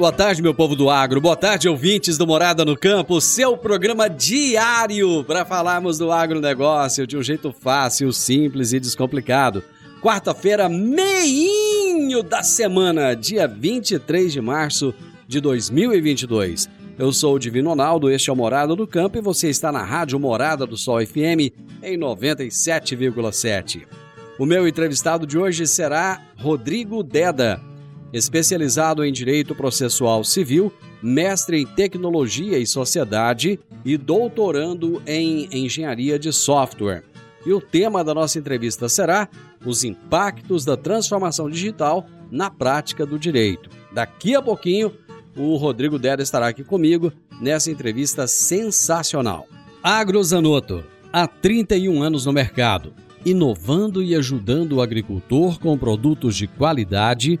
Boa tarde, meu povo do agro. Boa tarde, ouvintes do Morada no Campo, seu programa diário para falarmos do agronegócio de um jeito fácil, simples e descomplicado. Quarta-feira, meinho da semana, dia 23 de março de 2022. Eu sou o Divino Ronaldo, este é o Morada no Campo e você está na Rádio Morada do Sol FM em 97,7. O meu entrevistado de hoje será Rodrigo Deda especializado em Direito Processual Civil, mestre em Tecnologia e Sociedade e doutorando em Engenharia de Software. E o tema da nossa entrevista será os impactos da transformação digital na prática do direito. Daqui a pouquinho, o Rodrigo Deda estará aqui comigo nessa entrevista sensacional. Agrozanoto, há 31 anos no mercado, inovando e ajudando o agricultor com produtos de qualidade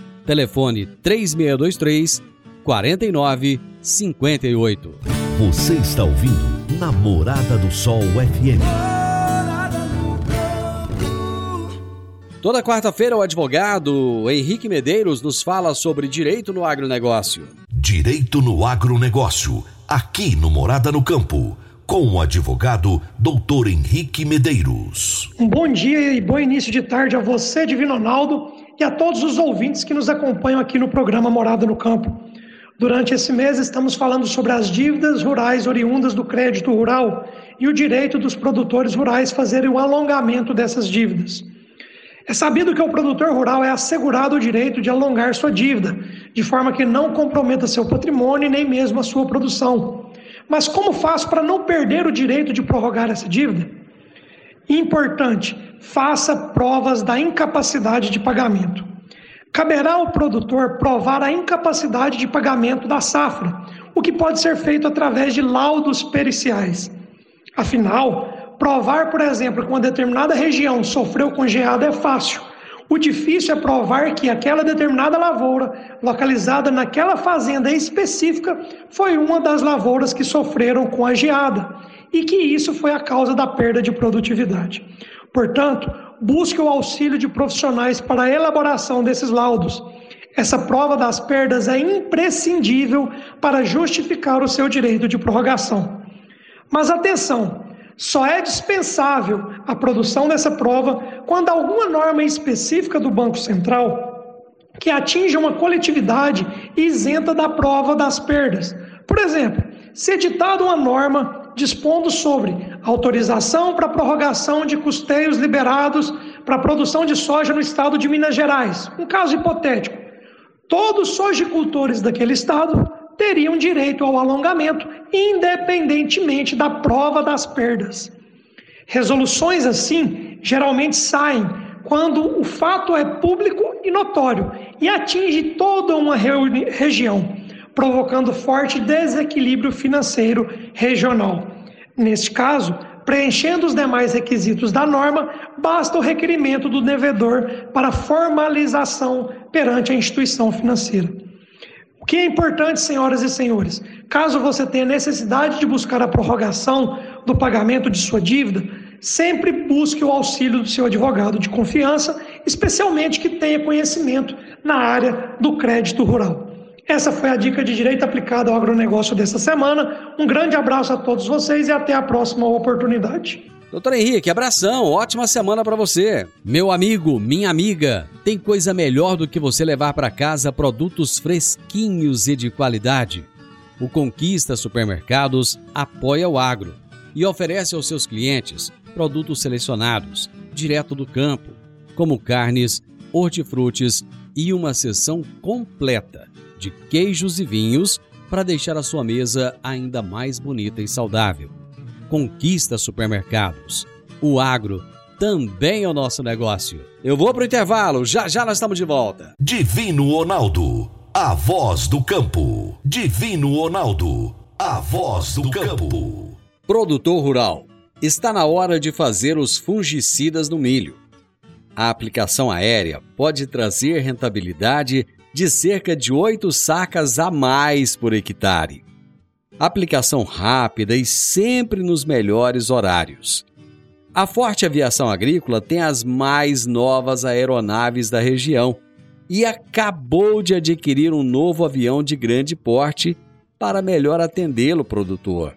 Telefone 3623 4958. Você está ouvindo Namorada do Sol FM. Toda quarta-feira, o advogado Henrique Medeiros nos fala sobre direito no agronegócio. Direito no agronegócio, aqui no Morada no Campo, com o advogado Doutor Henrique Medeiros. Um bom dia e bom início de tarde a você, Divino Ronaldo e a todos os ouvintes que nos acompanham aqui no programa Morada no Campo. Durante esse mês estamos falando sobre as dívidas rurais oriundas do crédito rural e o direito dos produtores rurais fazerem o alongamento dessas dívidas. É sabido que o produtor rural é assegurado o direito de alongar sua dívida, de forma que não comprometa seu patrimônio nem mesmo a sua produção. Mas como faz para não perder o direito de prorrogar essa dívida? Importante, faça provas da incapacidade de pagamento. Caberá ao produtor provar a incapacidade de pagamento da safra, o que pode ser feito através de laudos periciais. Afinal, provar, por exemplo, que uma determinada região sofreu com geada é fácil. O difícil é provar que aquela determinada lavoura, localizada naquela fazenda específica, foi uma das lavouras que sofreram com a geada e que isso foi a causa da perda de produtividade. Portanto, busque o auxílio de profissionais para a elaboração desses laudos. Essa prova das perdas é imprescindível para justificar o seu direito de prorrogação. Mas atenção, só é dispensável a produção dessa prova quando alguma norma específica do Banco Central que atinja uma coletividade isenta da prova das perdas. Por exemplo, se editada uma norma dispondo sobre autorização para prorrogação de custeios liberados para produção de soja no estado de Minas Gerais. Um caso hipotético. Todos os sojicultores daquele estado teriam direito ao alongamento, independentemente da prova das perdas. Resoluções assim geralmente saem quando o fato é público e notório e atinge toda uma região provocando forte desequilíbrio financeiro regional. Neste caso, preenchendo os demais requisitos da norma, basta o requerimento do devedor para formalização perante a instituição financeira. O que é importante, senhoras e senhores? Caso você tenha necessidade de buscar a prorrogação do pagamento de sua dívida, sempre busque o auxílio do seu advogado de confiança, especialmente que tenha conhecimento na área do crédito rural. Essa foi a dica de direito aplicado ao agronegócio dessa semana. Um grande abraço a todos vocês e até a próxima oportunidade. Doutor Henrique, abração, ótima semana para você. Meu amigo, minha amiga, tem coisa melhor do que você levar para casa produtos fresquinhos e de qualidade. O Conquista Supermercados apoia o agro e oferece aos seus clientes produtos selecionados, direto do campo, como carnes, hortifrutis e uma seção completa de queijos e vinhos para deixar a sua mesa ainda mais bonita e saudável. Conquista Supermercados. O agro também é o nosso negócio. Eu vou pro intervalo, já já nós estamos de volta. Divino Ronaldo, a voz do campo. Divino Ronaldo, a voz do campo. Produtor rural, está na hora de fazer os fungicidas no milho. A aplicação aérea pode trazer rentabilidade de cerca de 8 sacas a mais por hectare aplicação rápida e sempre nos melhores horários. A Forte Aviação Agrícola tem as mais novas aeronaves da região e acabou de adquirir um novo avião de grande porte para melhor atendê-lo, produtor.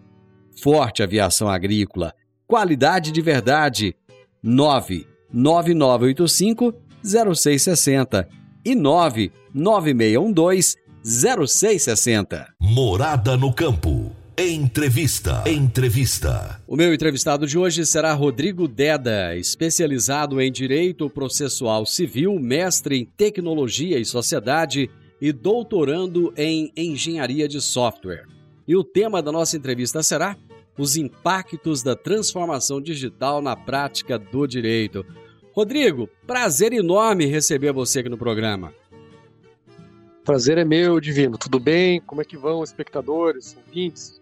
Forte Aviação Agrícola, qualidade de verdade. 99985 0660 e 99612 0660. Morada no campo. Entrevista. Entrevista. O meu entrevistado de hoje será Rodrigo Deda, especializado em Direito Processual Civil, mestre em Tecnologia e Sociedade e doutorando em Engenharia de Software. E o tema da nossa entrevista será os impactos da transformação digital na prática do direito. Rodrigo, prazer enorme receber você aqui no programa. Prazer é meu, Divino. Tudo bem? Como é que vão, espectadores, ouvintes?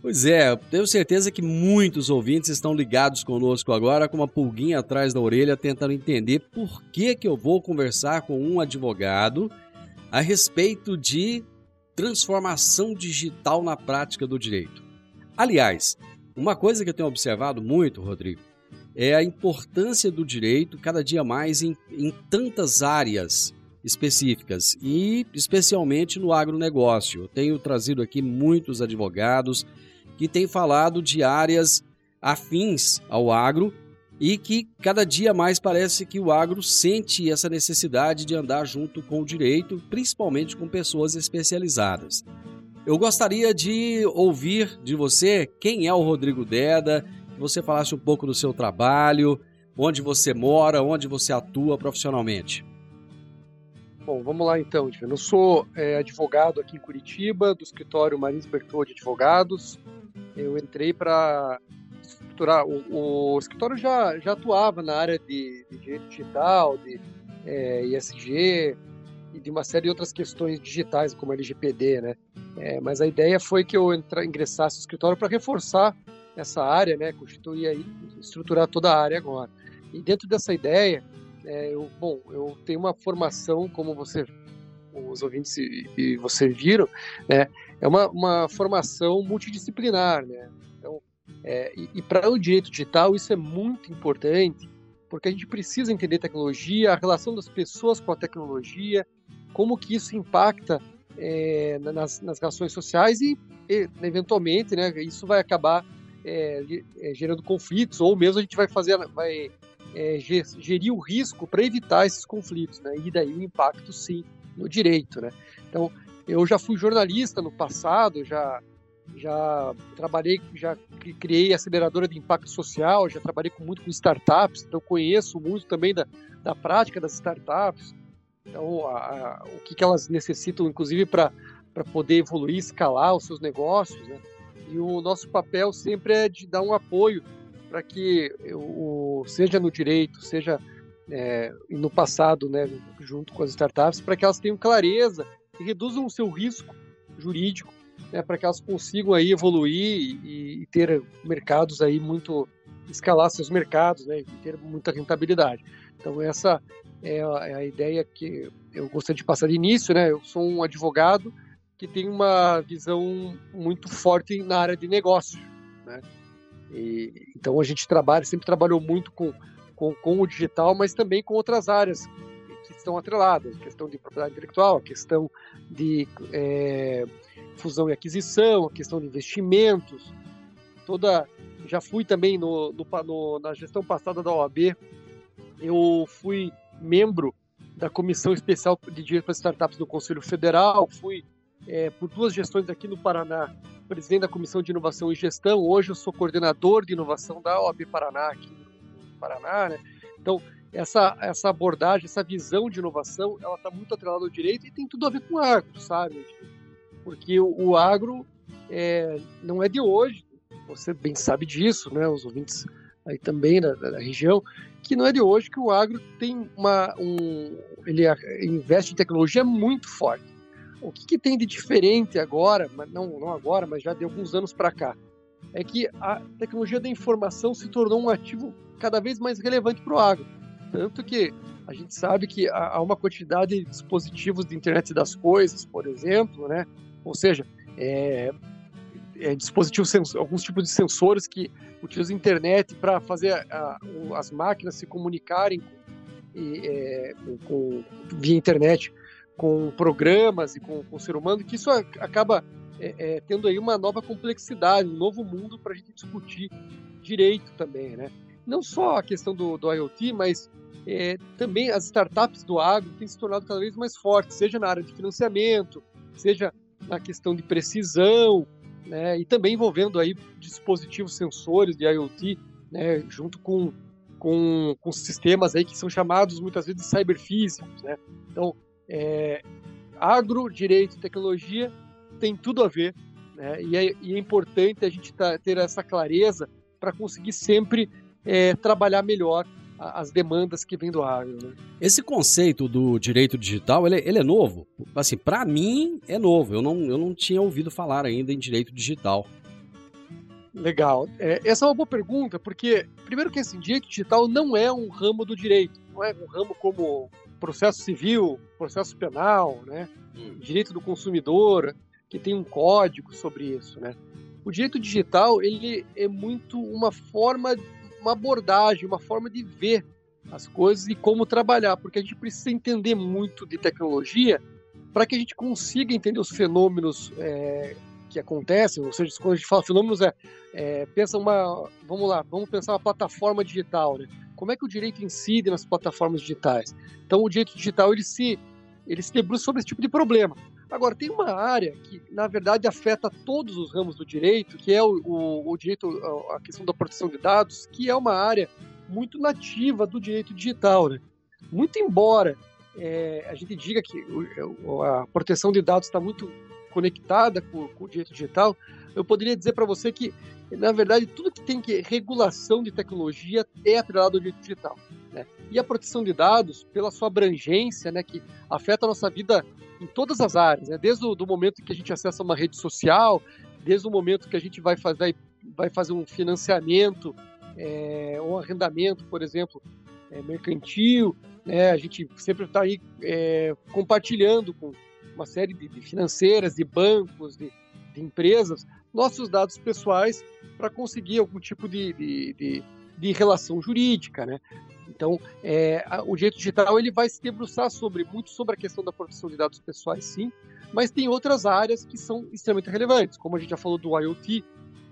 Pois é, tenho certeza que muitos ouvintes estão ligados conosco agora com uma pulguinha atrás da orelha tentando entender por que, que eu vou conversar com um advogado a respeito de transformação digital na prática do direito. Aliás, uma coisa que eu tenho observado muito, Rodrigo, é a importância do direito cada dia mais em, em tantas áreas específicas e especialmente no agronegócio. Eu tenho trazido aqui muitos advogados que têm falado de áreas afins ao agro e que cada dia mais parece que o agro sente essa necessidade de andar junto com o direito, principalmente com pessoas especializadas. Eu gostaria de ouvir de você quem é o Rodrigo Deda, você falasse um pouco do seu trabalho, onde você mora, onde você atua profissionalmente. Bom, vamos lá então, Eu sou é, advogado aqui em Curitiba, do escritório Marins Bertol de Advogados. Eu entrei para estruturar. O, o, escritório já, já atuava na área de, de direito digital, de é, ISG e de uma série de outras questões digitais, como LGPD, né? É, mas a ideia foi que eu entra, ingressasse no escritório para reforçar essa área, né? Constituir aí, estruturar toda a área agora. E dentro dessa ideia, é, eu, bom, eu tenho uma formação, como você, os ouvintes e, e você viram, né, é uma, uma formação multidisciplinar, né? Então, é, e, e para o direito digital isso é muito importante, porque a gente precisa entender tecnologia, a relação das pessoas com a tecnologia, como que isso impacta é, nas, nas relações sociais e, e, eventualmente, né, isso vai acabar é, é gerando conflitos ou mesmo a gente vai fazer, vai é, gerir o risco para evitar esses conflitos, né? E daí o impacto, sim, no direito, né? Então, eu já fui jornalista no passado, já já trabalhei, já criei aceleradora de impacto social, já trabalhei com, muito com startups, então conheço muito também da, da prática das startups, então a, a, o que, que elas necessitam, inclusive para poder evoluir, escalar os seus negócios, né? E o nosso papel sempre é de dar um apoio para que o, seja no direito, seja é, no passado, né, junto com as startups, para que elas tenham clareza e reduzam o seu risco jurídico, né, para que elas consigam aí evoluir e, e, ter mercados aí muito escalar seus mercados, né, e ter muita rentabilidade. Então essa é a, é a ideia que eu gostaria de passar de início, né? Eu sou um advogado que tem uma visão muito forte na área de negócio, né? E, então a gente trabalha, sempre trabalhou muito com, com, com, o digital, mas também com outras áreas que estão atreladas, questão de propriedade intelectual, questão de é, fusão e aquisição, questão de investimentos, toda. Já fui também no, no, no na gestão passada da OAB, eu fui membro da Comissão Especial de Direito para Startups do Conselho Federal, fui é, por duas gestões aqui no Paraná, presidente da Comissão de Inovação e Gestão. Hoje eu sou coordenador de inovação da OAB Paraná, aqui no Paraná. Né? Então, essa, essa abordagem, essa visão de inovação, ela está muito atrelada ao direito e tem tudo a ver com o agro, sabe? Porque o, o agro é, não é de hoje, você bem sabe disso, né? Os ouvintes aí também da, da, região, que não é de hoje que o agro tem uma um, ele investe em tecnologia muito forte. O que, que tem de diferente agora, não, não agora, mas já de alguns anos para cá, é que a tecnologia da informação se tornou um ativo cada vez mais relevante para o agro. Tanto que a gente sabe que há uma quantidade de dispositivos de internet das coisas, por exemplo, né? ou seja, é, é, dispositivos, alguns tipos de sensores que utilizam a internet para fazer a, a, as máquinas se comunicarem com, é, com, via internet com programas e com, com o ser humano, que isso acaba é, é, tendo aí uma nova complexidade, um novo mundo para a gente discutir direito também, né? Não só a questão do, do IoT, mas é, também as startups do agro têm se tornado cada vez mais fortes, seja na área de financiamento, seja na questão de precisão, né, e também envolvendo aí dispositivos sensores de IoT, né, junto com, com, com sistemas aí que são chamados muitas vezes de cyberfísicos, né? Então, é, agro, direito e tecnologia tem tudo a ver, né? e, é, e é importante a gente tá, ter essa clareza para conseguir sempre é, trabalhar melhor as demandas que vêm do agro. Né? Esse conceito do direito digital, ele, ele é novo? Assim, para mim é novo. Eu não, eu não tinha ouvido falar ainda em direito digital. Legal. É, essa é uma boa pergunta, porque, primeiro que assim, direito digital não é um ramo do direito. Não é um ramo como processo civil, processo penal, né? Hum. direito do consumidor, que tem um código sobre isso. Né? O direito digital ele é muito uma forma uma abordagem, uma forma de ver as coisas e como trabalhar, porque a gente precisa entender muito de tecnologia para que a gente consiga entender os fenômenos é, que acontecem, ou seja, quando a gente fala fenômenos, é, é, pensa uma, vamos lá, vamos pensar uma plataforma digital, né? Como é que o direito incide nas plataformas digitais? Então, o direito digital ele se ele se debruça sobre esse tipo de problema. Agora, tem uma área que, na verdade, afeta todos os ramos do direito, que é o, o, o direito, a questão da proteção de dados, que é uma área muito nativa do direito digital. Né? Muito embora é, a gente diga que a proteção de dados está muito conectada com, com, o direito digital, eu poderia dizer para você que, na verdade, tudo que tem que regulação de tecnologia é atrelado ao direito digital. Né? E a proteção de dados, pela sua abrangência, né, que afeta a nossa vida em todas as áreas, né? desde o do momento que a gente acessa uma rede social, desde o momento que a gente vai fazer, vai fazer um financiamento é, ou arrendamento, por exemplo, é, mercantil, né? a gente sempre está aí é, compartilhando com uma série de, de financeiras, de bancos, de, de, empresas, nossos dados pessoais para conseguir algum tipo de, de, de, relação jurídica, né? Então, é, o direito digital ele vai se debruçar sobre muito sobre a questão da proteção de dados pessoais, sim, mas tem outras áreas que são extremamente relevantes, como a gente já falou do IoT,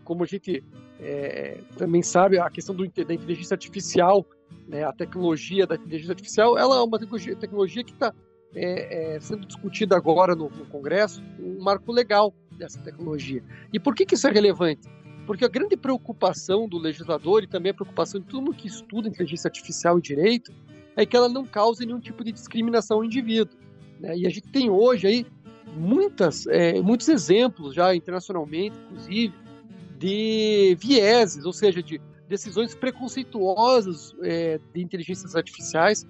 como a gente é, também sabe a questão do, da inteligência artificial, né, a tecnologia da inteligência artificial, ela é uma tecnologia, tecnologia que está é, é, sendo discutida agora no, no Congresso, um marco legal dessa tecnologia. E por que, que isso é relevante? Porque a grande preocupação do legislador e também a preocupação de todo mundo que estuda inteligência artificial e direito é que ela não cause nenhum tipo de discriminação ao indivíduo. Né? E a gente tem hoje aí muitas, é, muitos exemplos já internacionalmente, inclusive, de vieses, ou seja, de decisões preconceituosas é, de inteligências artificiais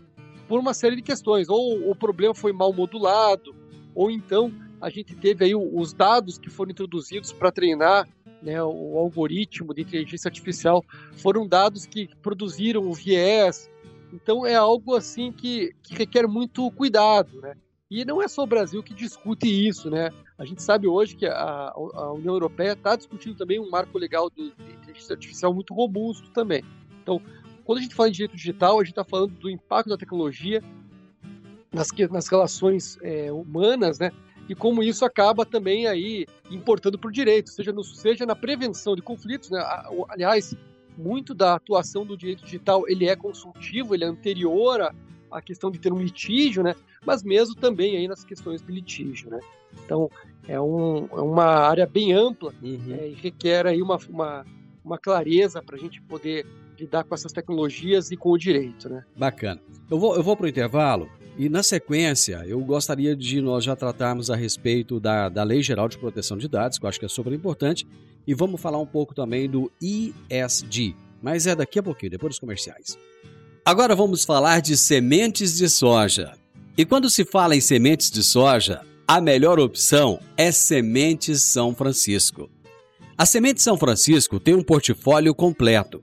por uma série de questões. Ou o problema foi mal modulado, ou então a gente teve aí os dados que foram introduzidos para treinar né, o algoritmo de inteligência artificial, foram dados que produziram o viés. Então é algo assim que, que requer muito cuidado, né? E não é só o Brasil que discute isso, né? A gente sabe hoje que a, a União Europeia está discutindo também um marco legal de inteligência artificial muito robusto também. Então, quando a gente fala em direito digital, a gente está falando do impacto da tecnologia nas, nas relações é, humanas, né? E como isso acaba também aí importando para o direito, seja, no, seja na prevenção de conflitos, né? Aliás, muito da atuação do direito digital ele é consultivo, ele é anterior à, à questão de ter um litígio, né? Mas mesmo também aí nas questões de litígio, né? Então é, um, é uma área bem ampla uhum. é, e requer aí uma, uma, uma clareza para a gente poder lidar com essas tecnologias e com o direito, né? Bacana. Eu vou, eu vou para o intervalo e na sequência eu gostaria de nós já tratarmos a respeito da, da Lei Geral de Proteção de Dados, que eu acho que é super importante, e vamos falar um pouco também do ISD, mas é daqui a pouquinho, depois dos comerciais. Agora vamos falar de sementes de soja. E quando se fala em sementes de soja, a melhor opção é Sementes São Francisco. A Semente São Francisco tem um portfólio completo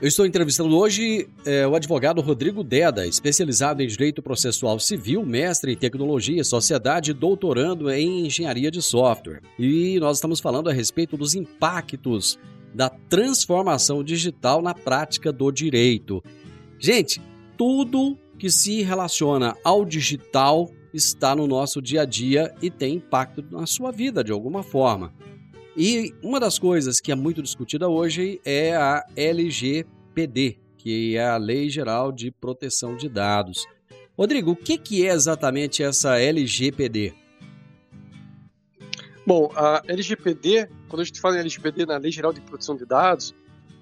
Eu estou entrevistando hoje é, o advogado Rodrigo Deda, especializado em Direito Processual Civil, mestre em Tecnologia Sociedade, doutorando em Engenharia de Software. E nós estamos falando a respeito dos impactos da transformação digital na prática do direito. Gente, tudo que se relaciona ao digital está no nosso dia a dia e tem impacto na sua vida de alguma forma. E uma das coisas que é muito discutida hoje é a LGPD, que é a Lei Geral de Proteção de Dados. Rodrigo, o que, é exatamente essa LGPD? Bom, a LGPD, quando a gente fala em LGPD na Lei Geral de Proteção de Dados,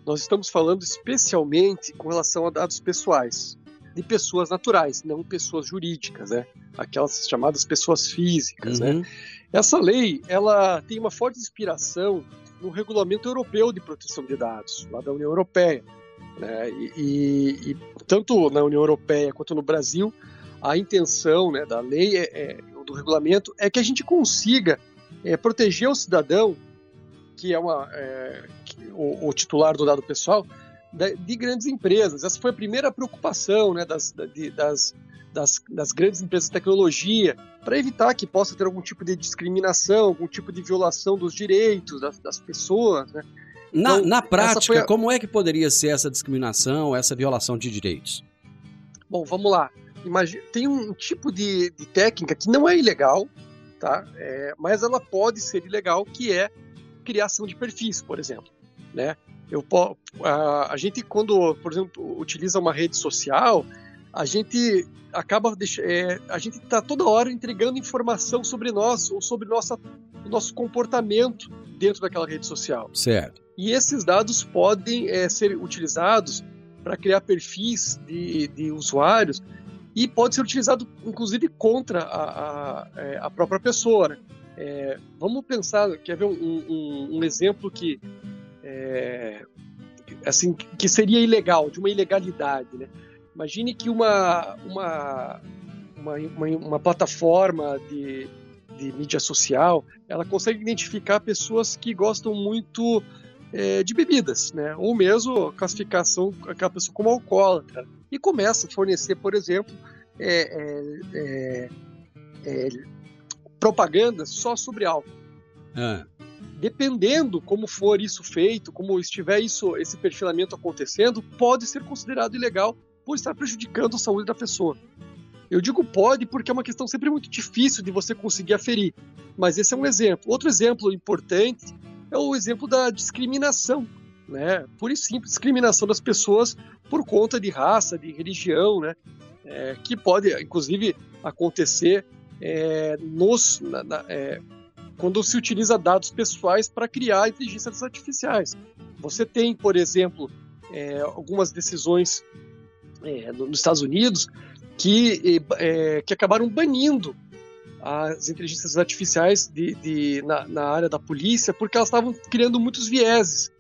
nós estamos falando especialmente com relação a dados pessoais de pessoas naturais, não pessoas jurídicas, né? Aquelas chamadas pessoas físicas, né? uhum. né? Essa lei, ela tem uma forte inspiração no Regulamento Europeu de Proteção de Dados, lá da União Europeia. Né? E, e, e tanto na União Europeia quanto no Brasil, a intenção né, da lei, é, é, do regulamento, é que a gente consiga é, proteger o cidadão, que é, uma, é, que, o, o, titular do dado pessoal, de grandes empresas. Essa foi a primeira preocupação né, das, de, das, das, das, grandes empresas de tecnologia, para evitar que possa ter algum tipo de discriminação, algum tipo de violação dos direitos das, das pessoas. Né? Na, então, na prática, a... como é que poderia ser essa discriminação, essa violação de direitos? Bom, vamos lá. Imagina, tem um tipo de, de técnica que não é ilegal, tá? É, mas ela pode ser ilegal, que é criação de perfis, por exemplo. Né? Eu, a, a gente, quando, por exemplo, utiliza uma rede social, a gente acaba é, a gente está toda hora entregando informação sobre nós ou sobre nossa, o nosso comportamento dentro daquela rede social. Certo. E esses dados podem é, ser utilizados para criar perfis de, de usuários e pode ser utilizado inclusive contra a, a, é, a própria pessoa. Né? É, vamos pensar, quer ver um, um, um exemplo que é, assim que seria ilegal, de uma ilegalidade, né? Imagine que uma uma, uma, uma, uma plataforma de, de, mídia social, ela consegue identificar pessoas que gostam muito é, de bebidas, né? Ou mesmo classificação aquela pessoa como alcoólatra e começa a fornecer, por exemplo, é, é, é, é propaganda só sobre álcool. Ah. Dependendo como for isso feito, como estiver isso, esse perfilamento acontecendo, pode ser considerado ilegal por estar prejudicando a saúde da pessoa. Eu digo pode porque é uma questão sempre muito difícil de você conseguir aferir, mas esse é um exemplo. Outro exemplo importante é o exemplo da discriminação, né? Pura e simples discriminação das pessoas por conta de raça, de religião, né? É, que pode, inclusive, acontecer é, nos, na, na, é, quando se utiliza dados pessoais para criar inteligências artificiais. Você tem, por exemplo, é, algumas decisões é, nos Estados Unidos que, é, que acabaram banindo as inteligências artificiais de, de na, na, área da polícia porque elas estavam criando muitos vieses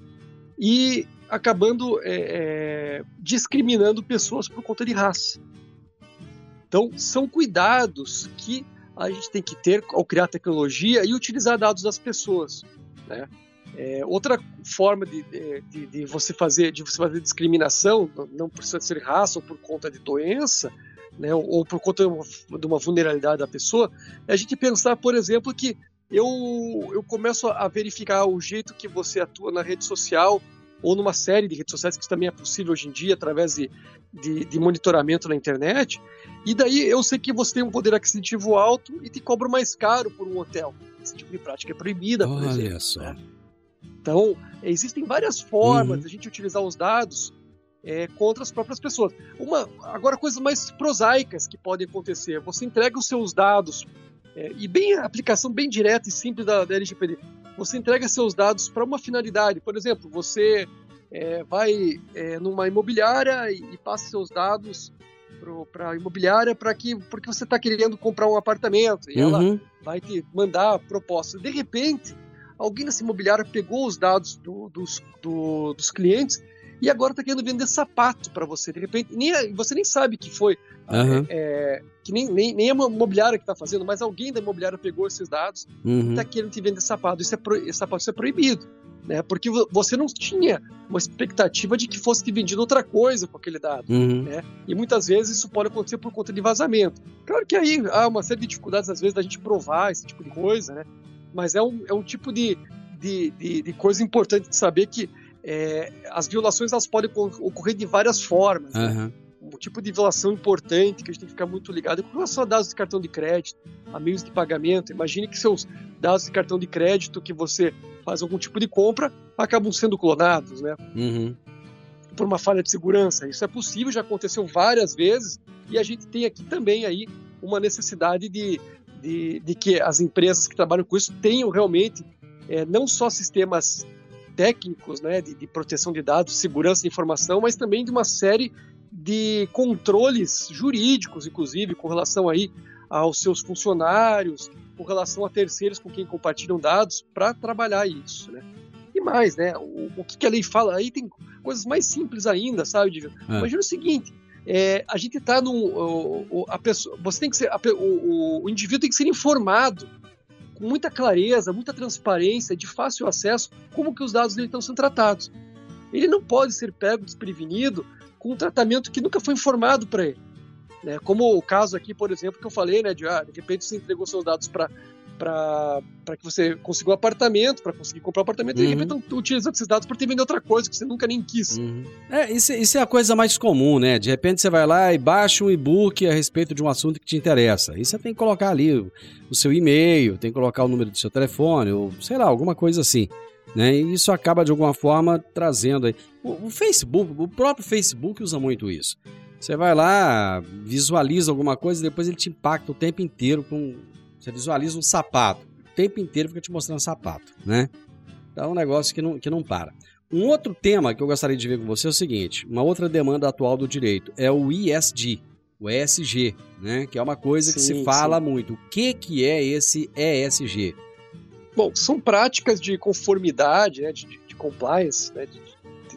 e acabando é, é, discriminando pessoas por conta de raça. Então, são cuidados que a gente tem que ter ao criar tecnologia e utilizar dados das pessoas. Né? É, outra forma de, de, de, você fazer de você fazer discriminação, não precisa ser raça ou por conta de doença, né, ou por conta de uma, de uma vulnerabilidade da pessoa, é a gente pensar, por exemplo, que eu, eu começo a verificar o jeito que você atua na rede social ou numa série de redes sociais, que também é possível hoje em dia, através de, de, de, monitoramento na internet, e daí eu sei que você tem um poder aquisitivo alto e te cobra mais caro por um hotel. Esse tipo de prática é proibida, por Olha exemplo. Só. Né? Então, existem várias formas uhum. de a gente utilizar os dados é, contra as próprias pessoas. Uma, agora, coisas mais prosaicas que podem acontecer. Você entrega os seus dados, é, e bem a aplicação bem direta e simples da, da LGPD. Você entrega seus dados para uma finalidade. Por exemplo, você é, vai é, numa imobiliária e, e, passa seus dados para a imobiliária para que porque você está querendo comprar um apartamento e uhum. ela vai te mandar proposta. De repente, alguém nessa imobiliária pegou os dados do, dos, do, dos clientes e agora está querendo vender sapato para você. De repente, nem, você nem sabe que foi. Uhum. É, é, que nem, nem, nem a imobiliária que está fazendo, mas alguém da imobiliária pegou esses dados uhum. e está querendo te vender sapato. Isso é, pro, esse sapato isso é proibido. Né? Porque você não tinha uma expectativa de que fosse te vendido outra coisa com aquele dado. Uhum. Né? E muitas vezes isso pode acontecer por conta de vazamento. Claro que aí há uma série de dificuldades, às vezes, da gente provar esse tipo de coisa, né? Mas é um, é um tipo de, de, de, de coisa importante de saber que é, as violações elas podem ocorrer de várias formas. Uhum. Né? Um tipo de violação importante que a gente tem que ficar muito ligado é com relação a dados de cartão de crédito, a meios de pagamento. Imagine que seus dados de cartão de crédito que você faz algum tipo de compra acabam sendo clonados, né? Uhum. Por uma falha de segurança. Isso é possível, já aconteceu várias vezes e a gente tem aqui também aí uma necessidade de, de, de que as empresas que trabalham com isso tenham realmente é, não só sistemas técnicos né, de, de proteção de dados, segurança de informação, mas também de uma série de controles jurídicos, inclusive, com relação aí aos seus funcionários, com relação a terceiros com quem compartilham dados, para trabalhar isso, né? E mais, né? O, o que, que, a lei fala aí tem coisas mais simples ainda, sabe, É. Imagina o seguinte: é, a gente está no, a pessoa, você tem que ser, a, o, o indivíduo tem que ser informado com muita clareza, muita transparência, de fácil acesso, como que os dados dele estão sendo tratados. Ele não pode ser pego desprevenido com um tratamento que nunca foi informado para ele. Né? Como o caso aqui, por exemplo, que eu falei, né, de, ah, de repente você entregou seus dados para para que você consiga um apartamento, para conseguir comprar um apartamento, uhum. e de repente estão utilizando esses dados para te vender outra coisa que você nunca nem quis. Uhum. É, isso, isso é a coisa mais comum, né? De repente você vai lá e baixa um e-book a respeito de um assunto que te interessa. Aí você tem que colocar ali o, o seu e-mail, tem que colocar o número do seu telefone, ou sei lá, alguma coisa assim. Né? E isso acaba de alguma forma trazendo aí. O, o Facebook, o próprio Facebook usa muito isso. Você vai lá, visualiza alguma coisa, depois ele te impacta o tempo inteiro com você visualiza um sapato, o tempo inteiro fica te mostrando sapato, né? Então é um negócio que não, que não para. Um outro tema que eu gostaria de ver com você é o seguinte: uma outra demanda atual do direito é o ISD, o ESG, né? Que é uma coisa sim, que se fala sim. muito. O que, que é esse ESG? Bom, são práticas de conformidade, né, de, de compliance, né, de,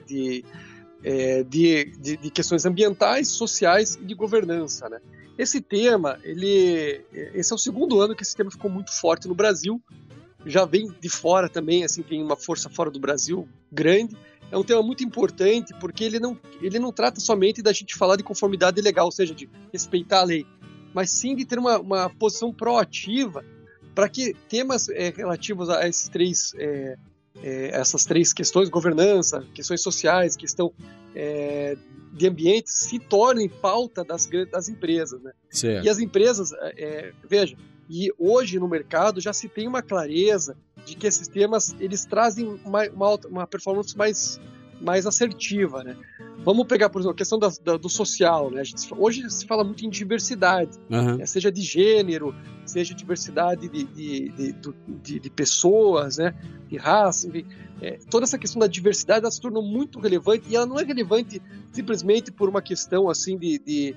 de, é, de, de, de, questões ambientais, sociais e de governança. Né? Esse tema, ele, esse é o segundo ano que esse tema ficou muito forte no Brasil. Já vem de fora também, assim, tem uma força fora do Brasil grande. É um tema muito importante porque ele não, ele não trata somente da gente falar de conformidade legal, ou seja, de respeitar a lei, mas sim de ter uma, uma posição proativa para que temas é, relativos a esses três, é, é, essas três questões, governança, questões sociais, questão é, de ambiente se tornem pauta das, das empresas. Né? Certo. E as empresas, é, é, veja, e hoje no mercado já se tem uma clareza de que esses temas eles trazem uma, uma, uma performance mais, mais assertiva. Né? Vamos pegar, por exemplo, a questão da, da, do social. Né? Gente, hoje se fala muito em diversidade, uhum. né? seja de gênero, seja diversidade de, de, de, de, pessoas, né? de raça, enfim. É, toda essa questão da diversidade ela se tornou muito relevante e ela não é relevante simplesmente por uma questão assim de, de,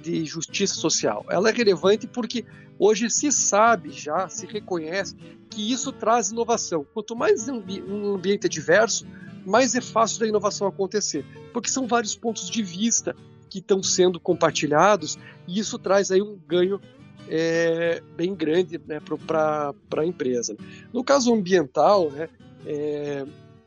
de justiça social. Ela é relevante porque hoje se sabe já, se reconhece que isso traz inovação. Quanto mais um ambiente é diverso, mais é fácil da inovação acontecer, porque são vários pontos de vista que estão sendo compartilhados e isso traz aí um ganho é, bem grande né, para a empresa. No caso ambiental, né, é,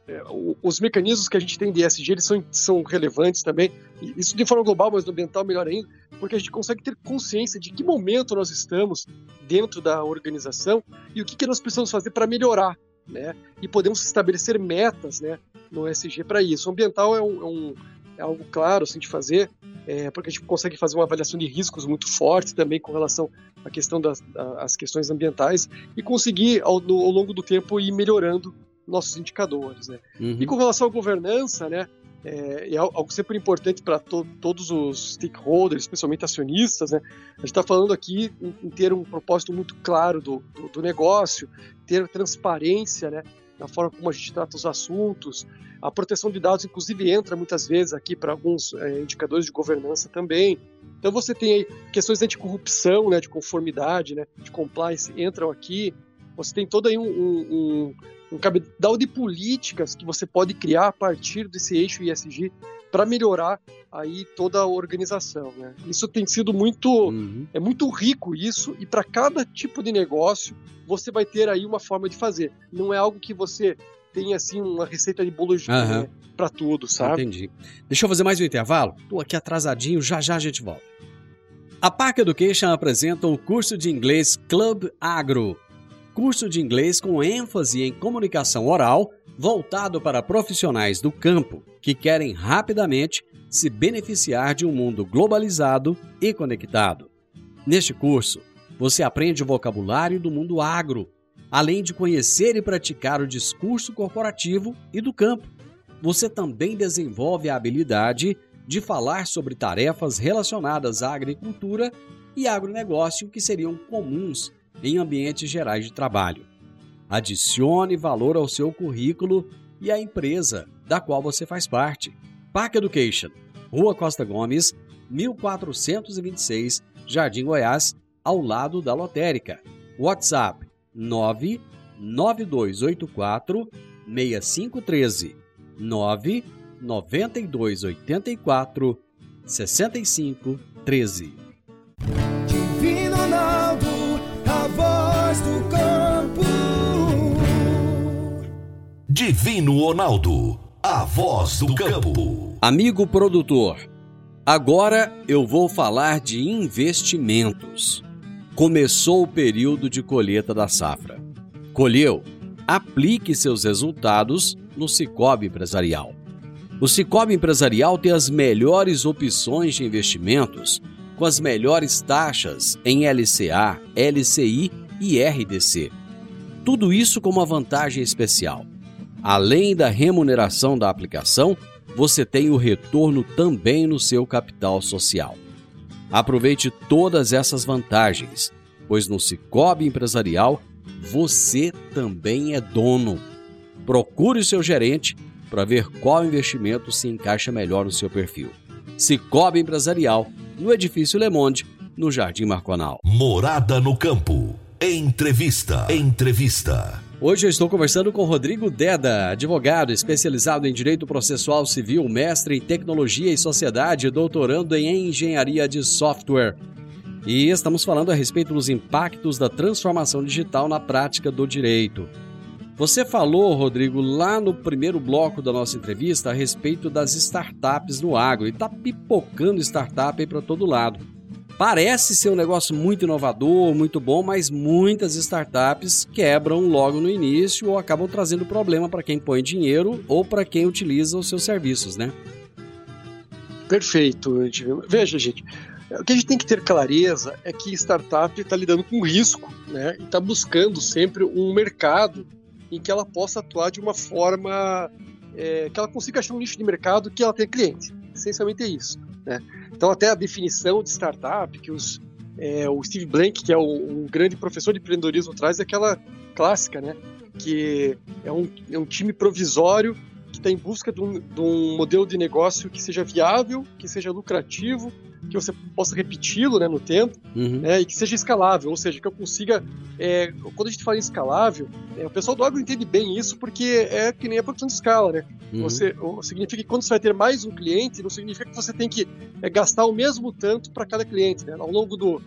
é, os mecanismos que a gente tem de ESG eles são, são relevantes também, isso de forma global, mas no ambiental melhor ainda, porque a gente consegue ter consciência de que momento nós estamos dentro da organização e o que, que nós precisamos fazer para melhorar, né? E podemos estabelecer metas, né, no ESG para isso. O ambiental é, um, é, um, é, algo claro assim, de fazer, é, porque a gente consegue fazer uma avaliação de riscos muito forte também com relação à questão das, das questões ambientais e conseguir ao, ao longo do tempo ir melhorando nossos indicadores. Né? Uhum. E com relação à governança, né, é, é algo sempre importante para to todos os stakeholders, especialmente acionistas. Né? A gente está falando aqui em, em, ter um propósito muito claro do, do, do, negócio, ter transparência né, na forma como a gente trata os assuntos. A proteção de dados, inclusive, entra muitas vezes aqui para alguns é, indicadores de governança também. Então você tem aí questões de anticorrupção, né, de conformidade, né, de compliance entram aqui. Você tem todo aí um, um, um cabedal de políticas que você pode criar a partir desse eixo ISG para melhorar aí toda a organização. Né? Isso tem sido muito uhum. é muito rico isso e para cada tipo de negócio você vai ter aí uma forma de fazer. Não é algo que você tem assim uma receita de bolo uhum. né, para tudo, sabe? Entendi. Deixa eu fazer mais um intervalo. Tô aqui atrasadinho, já já a gente volta. A Park Education apresenta o curso de inglês Club Agro curso de inglês com ênfase em comunicação oral, voltado para profissionais do campo que querem rapidamente se beneficiar de um mundo globalizado e conectado. Neste curso, você aprende o vocabulário do mundo agro, além de conhecer e praticar o discurso corporativo e do campo. Você também desenvolve a habilidade de falar sobre tarefas relacionadas à agricultura e agronegócio que seriam comuns em ambientes gerais de trabalho. Adicione valor ao seu currículo e à empresa da qual você faz parte. Park Education, Rua Costa Gomes, 1426, Jardim Goiás, ao lado da lotérica. WhatsApp 99284 6513 99284 6513 Divino Ronaldo voz do campo. Divino Ronaldo, a voz do campo. Amigo produtor, agora eu vou falar de investimentos. Começou o período de colheita da safra. Colheu? Aplique seus resultados no Cicobi Empresarial. O Cicobi Empresarial tem as melhores opções de investimentos com as melhores taxas em LCA, LCI e RDC. Tudo isso com uma vantagem especial. Além da remuneração da aplicação, você tem o retorno também no seu capital social. Aproveite todas essas vantagens, pois no Cicobi Empresarial você também é dono. Procure o seu gerente para ver qual investimento se encaixa melhor no seu perfil. Cicobi Empresarial no edifício Le Monde, no Jardim Marconal. Morada no Campo. Entrevista. Entrevista. Hoje eu estou conversando com Rodrigo Deda, advogado especializado em Direito Processual Civil, mestre em Tecnologia e Sociedade, doutorando em Engenharia de Software. E estamos falando a respeito dos impactos da transformação digital na prática do direito. Você falou, Rodrigo, lá no primeiro bloco da nossa entrevista a respeito das startups no agro e está pipocando startup para todo lado. Parece ser um negócio muito inovador, muito bom, mas muitas startups quebram logo no início ou acabam trazendo problema para quem põe dinheiro ou para quem utiliza os seus serviços, né? Perfeito. Veja, gente, o que a gente tem que ter clareza é que startup está lidando com risco, né? E está buscando sempre um mercado em que ela possa atuar de uma forma é, que ela consiga achar um nicho de mercado que ela tenha cliente. Essencialmente é isso. Né? Então, até a definição de startup que os, é, o Steve Blank, que é um, um grande professor de empreendedorismo, traz é aquela clássica, né? que é um, é um time provisório está em busca de um, de um modelo de negócio que seja viável, que seja lucrativo que você possa repeti-lo né, no tempo uhum. né, e que seja escalável, ou seja, que eu consiga. É, quando a gente fala em escalável, é, o pessoal do agro entende bem isso porque é que nem a produção de escala, né? Uhum. Você, significa que quando você vai ter mais um cliente, não significa que você tem que é, gastar o mesmo tanto para cada cliente. Né? Ao longo do.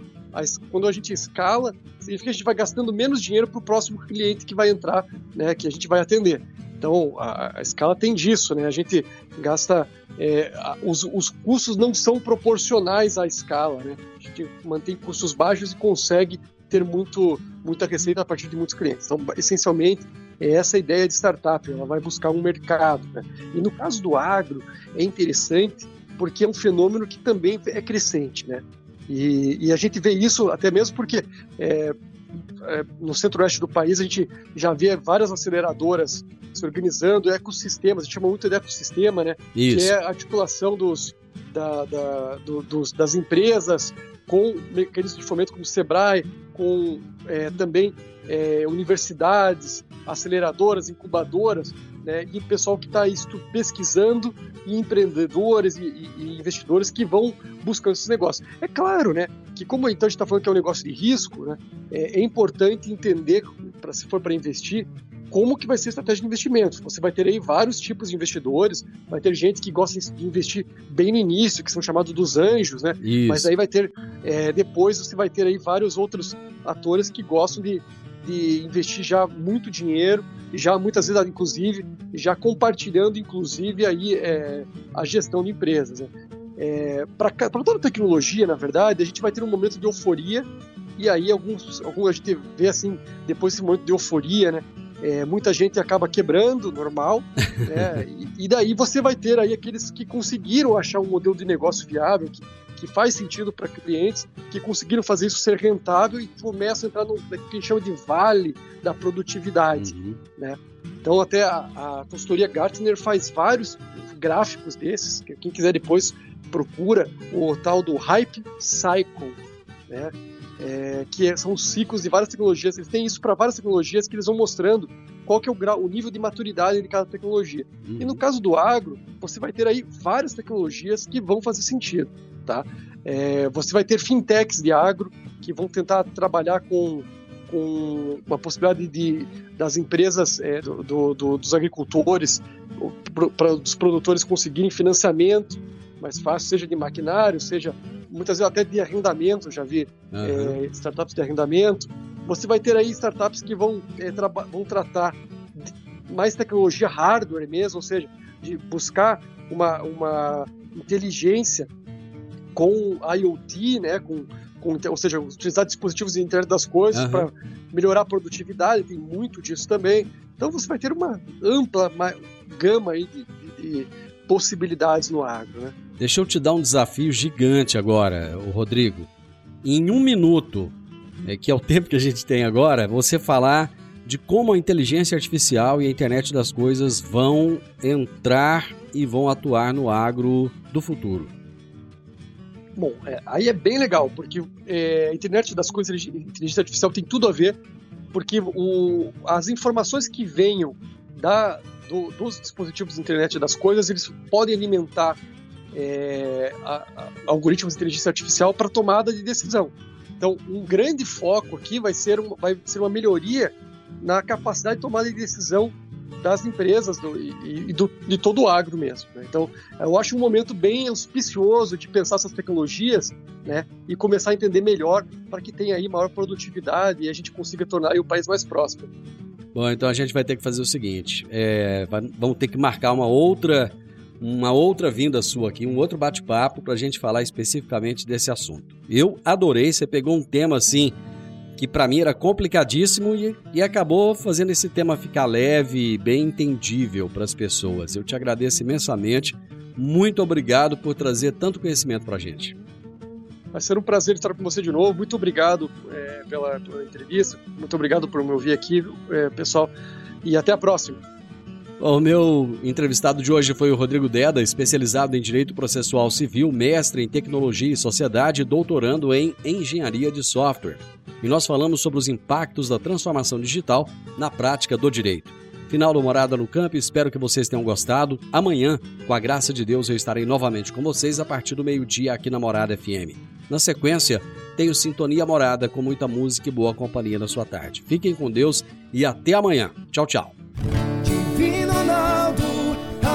quando a gente escala, significa que a gente vai gastando menos dinheiro para o próximo cliente que vai entrar, né, que a gente vai atender. Então, a, a escala tem disso, né? A gente gasta. É, os, os custos não são proporcionais à escala, né? A gente mantém custos baixos e consegue ter muito, muita receita a partir de muitos clientes. Então, essencialmente, é essa ideia de startup, ela vai buscar um mercado. Né? E no caso do agro, é interessante porque é um fenômeno que também é crescente. Né? E, e a gente vê isso até mesmo porque é, é, no centro-oeste do país a gente já vê várias aceleradoras se organizando, ecossistemas, a gente chama muito de ecossistema, né? Isso. Que é a articulação dos, da, da, do, dos, das empresas com mecanismos de fomento como o Sebrae, com é, também é, universidades, aceleradoras, incubadoras, né, e pessoal que está pesquisando, e empreendedores e, e, e, investidores que vão buscando esses negócios. É claro, né, que como então a gente está falando que é um negócio de risco, né, é, é importante entender, para se for para investir, como que vai ser a estratégia de investimento. Você vai ter aí vários tipos de investidores, vai ter gente que gosta de investir bem no início, que são chamados dos anjos, né? Isso. Mas aí vai ter, é, depois você vai ter aí vários outros atores que gostam de, de investir já muito dinheiro, já muitas vezes, inclusive, já compartilhando, inclusive, aí é, a gestão de empresas. Né? É, Para toda tecnologia, na verdade, a gente vai ter um momento de euforia e aí alguns, alguns a gente vê assim, depois desse momento de euforia, né? É, muita gente acaba quebrando, normal, né? e, e, daí você vai ter aí aqueles que conseguiram achar um modelo de negócio viável, que, que faz sentido para clientes, que conseguiram fazer isso ser rentável e começam a entrar no que a gente chama de vale da produtividade, uhum. né? Então até a, a consultoria Gartner faz vários gráficos desses, que quem quiser depois procura o tal do Hype Cycle, né? É, que é, são ciclos de várias tecnologias. Eles têm isso para várias tecnologias que eles vão mostrando qual que é o, grau, o nível de maturidade de cada tecnologia. Uhum. E no caso do agro, você vai ter aí várias tecnologias que vão fazer sentido, tá? É, você vai ter fintechs de agro que vão tentar trabalhar com, com uma possibilidade de, das empresas, é, do, do, dos agricultores, para os produtores conseguirem financiamento mais fácil, seja de maquinário, seja muitas vezes até de arrendamento, já vi uhum. é, startups de arrendamento. Você vai ter aí startups que vão, é, tra vão tratar mais tecnologia hardware mesmo, ou seja, de buscar uma, uma inteligência com IoT, né, com, com, ou seja, utilizar dispositivos de internet das coisas uhum. para melhorar a produtividade, tem muito disso também. Então você vai ter uma ampla gama aí de, de, de possibilidades no agro, né? Deixa eu te dar um desafio gigante agora, o Rodrigo. Em um minuto, é, que é o tempo que a gente tem agora, você falar de como a inteligência artificial e a internet das coisas vão entrar e vão atuar no agro do futuro. Bom, é, aí é bem legal, porque é, a internet das coisas, a inteligência artificial tem tudo a ver, porque o, as informações que venham da, do, dos dispositivos de internet das coisas, eles podem alimentar é, a, a, algoritmos de inteligência artificial para tomada de decisão. Então, um grande foco aqui vai ser, um, vai ser uma melhoria na capacidade de tomada de decisão das empresas do, e, e do, de todo o agro mesmo. Né? Então, eu acho um momento bem auspicioso de pensar essas tecnologias né, e começar a entender melhor para que tenha aí maior produtividade e a gente consiga tornar o país mais próspero. Bom, então a gente vai ter que fazer o seguinte: é, vamos ter que marcar uma outra, uma outra vinda sua aqui, um outro bate-papo para a gente falar especificamente desse assunto. Eu adorei, você pegou um tema assim que para mim era complicadíssimo e, e acabou fazendo esse tema ficar leve e bem entendível para as pessoas. Eu te agradeço imensamente. Muito obrigado por trazer tanto conhecimento para a gente. Vai ser um prazer estar com você de novo. Muito obrigado é, pela, pela, entrevista. Muito obrigado por me ouvir aqui, é, pessoal. E até a próxima. O meu entrevistado de hoje foi o Rodrigo Deda, especializado em Direito Processual Civil, mestre em Tecnologia e Sociedade doutorando em Engenharia de Software. E nós falamos sobre os impactos da transformação digital na prática do direito. Final do Morada no Campo, espero que vocês tenham gostado. Amanhã, com a graça de Deus, eu estarei novamente com vocês a partir do meio-dia aqui na Morada FM. Na sequência, tenho Sintonia Morada com muita música e boa companhia na sua tarde. Fiquem com Deus e até amanhã. Tchau, tchau.